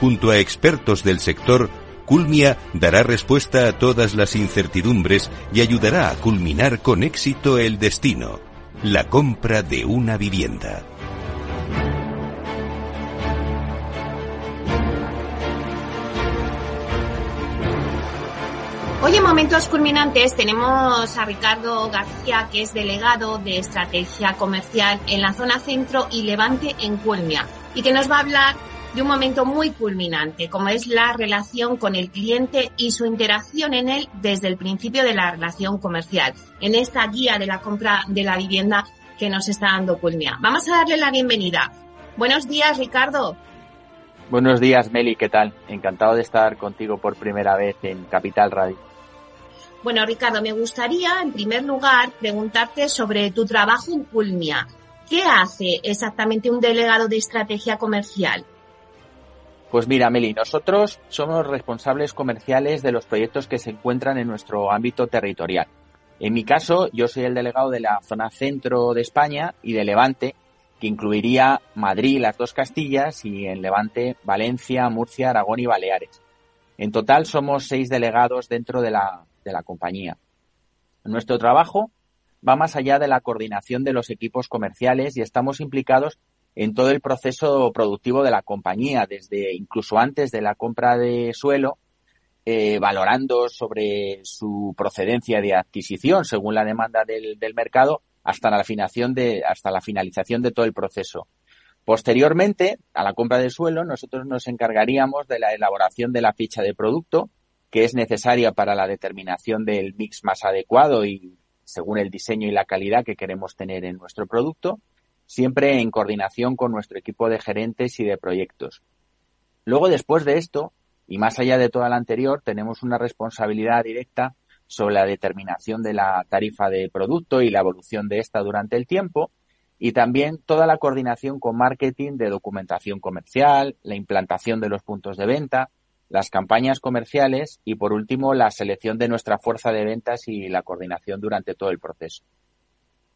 Junto a expertos del sector, Culmia dará respuesta a todas las incertidumbres y ayudará a culminar con éxito el destino, la compra de una vivienda. Hoy en Momentos Culminantes tenemos a Ricardo García, que es delegado de Estrategia Comercial en la zona centro y levante en Culmia, y que nos va a hablar de un momento muy culminante, como es la relación con el cliente y su interacción en él desde el principio de la relación comercial, en esta guía de la compra de la vivienda que nos está dando Culmia. Vamos a darle la bienvenida. Buenos días, Ricardo. Buenos días, Meli, ¿qué tal? Encantado de estar contigo por primera vez en Capital Radio. Bueno, Ricardo, me gustaría, en primer lugar, preguntarte sobre tu trabajo en Culmia. ¿Qué hace exactamente un delegado de estrategia comercial? Pues mira, Meli, nosotros somos responsables comerciales de los proyectos que se encuentran en nuestro ámbito territorial. En mi caso, yo soy el delegado de la zona centro de España y de Levante, que incluiría Madrid, las dos Castillas, y en Levante, Valencia, Murcia, Aragón y Baleares. En total somos seis delegados dentro de la, de la compañía. Nuestro trabajo va más allá de la coordinación de los equipos comerciales y estamos implicados en todo el proceso productivo de la compañía, desde incluso antes de la compra de suelo, eh, valorando sobre su procedencia de adquisición según la demanda del, mercado, hasta la, hasta la finalización de todo el proceso. Posteriormente, a la compra de suelo, nosotros nos encargaríamos de la elaboración de la ficha de producto, que es necesaria para la determinación del mix más adecuado y según el diseño y la calidad que queremos tener en nuestro producto siempre en coordinación con nuestro equipo de gerentes y de proyectos. Luego, después de esto, y más allá de toda la anterior, tenemos una responsabilidad directa sobre la determinación de la tarifa de producto y la evolución de esta durante el tiempo, y también toda la coordinación con marketing de documentación comercial, la implantación de los puntos de venta, las campañas comerciales y, por último, la selección de nuestra fuerza de ventas y la coordinación durante todo el proceso.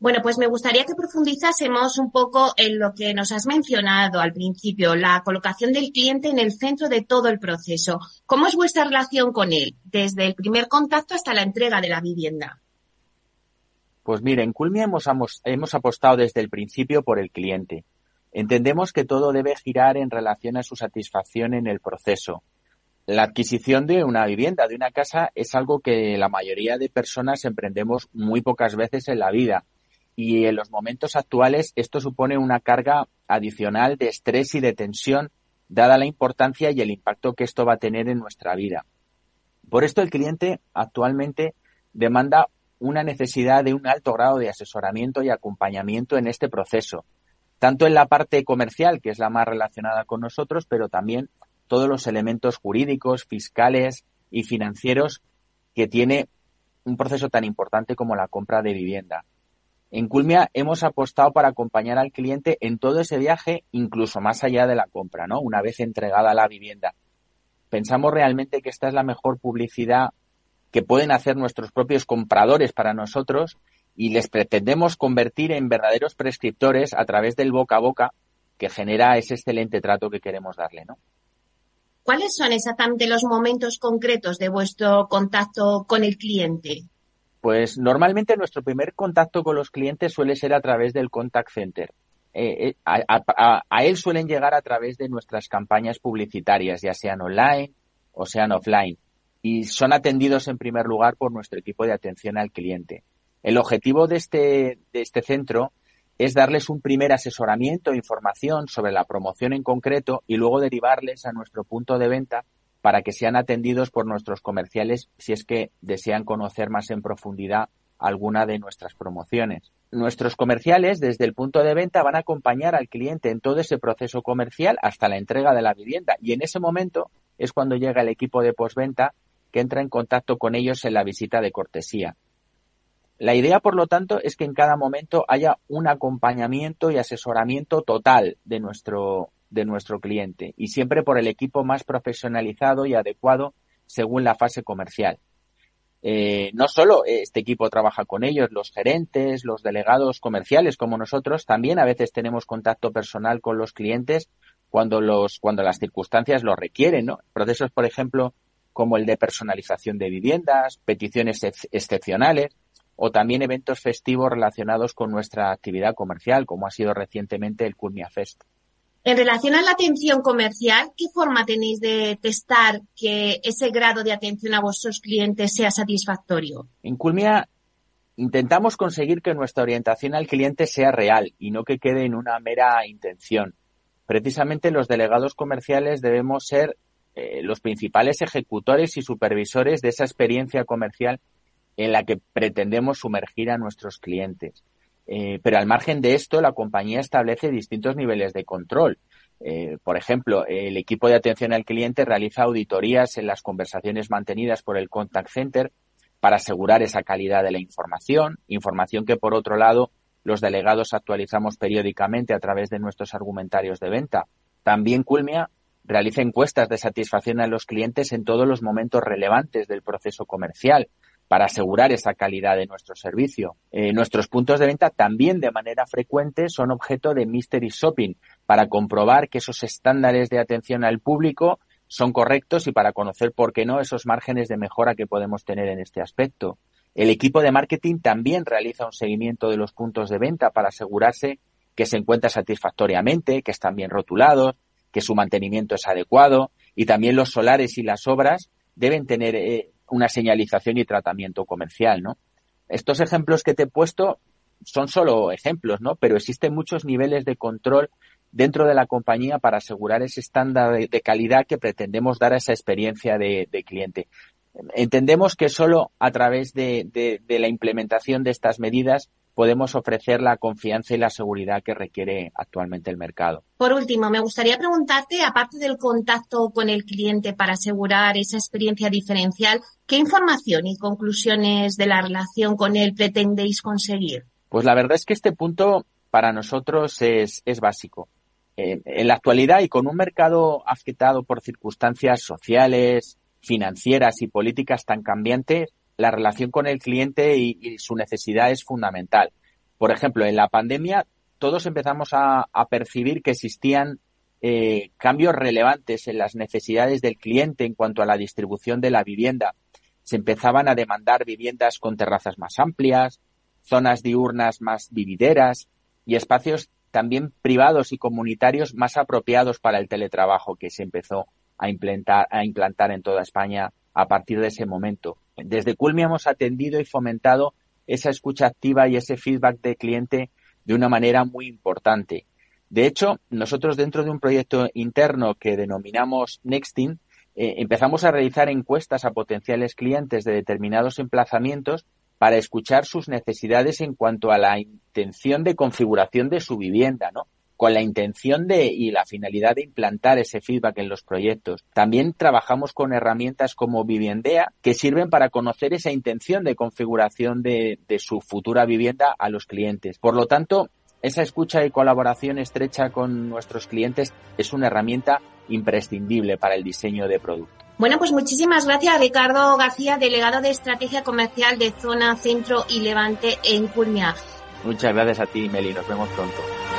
Bueno, pues me gustaría que profundizásemos un poco en lo que nos has mencionado al principio, la colocación del cliente en el centro de todo el proceso. ¿Cómo es vuestra relación con él, desde el primer contacto hasta la entrega de la vivienda? Pues mire, en Culmia hemos, hemos apostado desde el principio por el cliente. Entendemos que todo debe girar en relación a su satisfacción en el proceso. La adquisición de una vivienda, de una casa, es algo que la mayoría de personas emprendemos muy pocas veces en la vida y en los momentos actuales esto supone una carga adicional de estrés y de tensión dada la importancia y el impacto que esto va a tener en nuestra vida. Por esto el cliente actualmente demanda una necesidad de un alto grado de asesoramiento y acompañamiento en este proceso, tanto en la parte comercial, que es la más relacionada con nosotros, pero también todos los elementos jurídicos, fiscales y financieros que tiene un proceso tan importante como la compra de vivienda. En Culmia hemos apostado para acompañar al cliente en todo ese viaje, incluso más allá de la compra, ¿no? Una vez entregada la vivienda. Pensamos realmente que esta es la mejor publicidad que pueden hacer nuestros propios compradores para nosotros y les pretendemos convertir en verdaderos prescriptores a través del boca a boca que genera ese excelente trato que queremos darle, ¿no? ¿Cuáles son exactamente los momentos concretos de vuestro contacto con el cliente? Pues normalmente nuestro primer contacto con los clientes suele ser a través del contact center. Eh, eh, a, él suelen llegar a través de nuestras campañas publicitarias, ya sean online o sean offline, y son atendidos en primer lugar por nuestro equipo de atención al cliente. El objetivo de este, de este centro es darles un primer asesoramiento e información sobre la promoción en concreto y luego derivarles a nuestro punto de venta para que sean atendidos por nuestros comerciales si es que desean conocer más en profundidad alguna de nuestras promociones. Nuestros comerciales desde el punto de venta van a acompañar al cliente en todo ese proceso comercial hasta la entrega de la vivienda y en ese momento es cuando llega el equipo de postventa que entra en contacto con ellos en la visita de cortesía. La idea, por lo tanto, es que en cada momento haya un acompañamiento y asesoramiento total de nuestro, de nuestro cliente y siempre por el equipo más profesionalizado y adecuado según la fase comercial. Eh, no solo este equipo trabaja con ellos, los gerentes, los delegados comerciales como nosotros, también a veces tenemos contacto personal con los clientes cuando los, cuando las circunstancias lo requieren, ¿no? Procesos, por ejemplo, como el de personalización de viviendas, peticiones excepcionales o también eventos festivos relacionados con nuestra actividad comercial, como ha sido recientemente el Culmia Fest. En relación a la atención comercial, ¿qué forma tenéis de testar que ese grado de atención a vuestros clientes sea satisfactorio? En Culmia intentamos conseguir que nuestra orientación al cliente sea real y no que quede en una mera intención. Precisamente los delegados comerciales debemos ser eh, los principales ejecutores y supervisores de esa experiencia comercial en la que pretendemos sumergir a nuestros clientes. Eh, pero al margen de esto, la compañía establece distintos niveles de control. Eh, por ejemplo, el equipo de atención al cliente realiza auditorías en las conversaciones mantenidas por el contact center para asegurar esa calidad de la información, información que por otro lado los delegados actualizamos periódicamente a través de nuestros argumentarios de venta. También Culmia realiza encuestas de satisfacción a los clientes en todos los momentos relevantes del proceso comercial, para asegurar esa calidad de nuestro servicio. Eh, nuestros puntos de venta también de manera frecuente son objeto de mystery shopping para comprobar que esos estándares de atención al público son correctos y para conocer, por qué no, esos márgenes de mejora que podemos tener en este aspecto. El equipo de marketing también realiza un seguimiento de los puntos de venta para asegurarse que se encuentra satisfactoriamente, que están bien rotulados, que su mantenimiento es adecuado y también los solares y las obras deben tener eh, una señalización y tratamiento comercial, ¿no? Estos ejemplos que te he puesto son solo ejemplos, ¿no? Pero existen muchos niveles de control dentro de la compañía para asegurar ese estándar de, calidad que pretendemos dar a esa experiencia de, cliente. Entendemos que solo a través de, la implementación de estas medidas podemos ofrecer la confianza y la seguridad que requiere actualmente el mercado. Por último, me gustaría preguntarte, aparte del contacto con el cliente para asegurar esa experiencia diferencial, ¿qué información y conclusiones de la relación con él pretendéis conseguir? Pues la verdad es que este punto para nosotros es, básico. Eh, en la actualidad y con un mercado afectado por circunstancias sociales, financieras y políticas tan cambiantes, la relación con el cliente y, su necesidad es fundamental. Por ejemplo, en la pandemia todos empezamos a, percibir que existían eh, cambios relevantes en las necesidades del cliente en cuanto a la distribución de la vivienda. Se empezaban a demandar viviendas con terrazas más amplias, zonas diurnas más vivideras y espacios también privados y comunitarios más apropiados para el teletrabajo que se empezó a implantar, a implantar en toda España a partir de ese momento. Desde Culmi hemos atendido y fomentado esa escucha activa y ese feedback de cliente de una manera muy importante. De hecho, nosotros dentro de un proyecto interno que denominamos Nexting, eh, empezamos a realizar encuestas a potenciales clientes de determinados emplazamientos para escuchar sus necesidades en cuanto a la intención de configuración de su vivienda, ¿no? Con la intención de y la finalidad de implantar ese feedback en los proyectos. También trabajamos con herramientas como Viviendea que sirven para conocer esa intención de configuración de, su futura vivienda a los clientes. Por lo tanto, esa escucha y colaboración estrecha con nuestros clientes es una herramienta imprescindible para el diseño de producto. Bueno, pues muchísimas gracias Ricardo García, delegado de Estrategia Comercial de Zona Centro y Levante en Culmia. Muchas gracias a ti, Meli. Nos vemos pronto.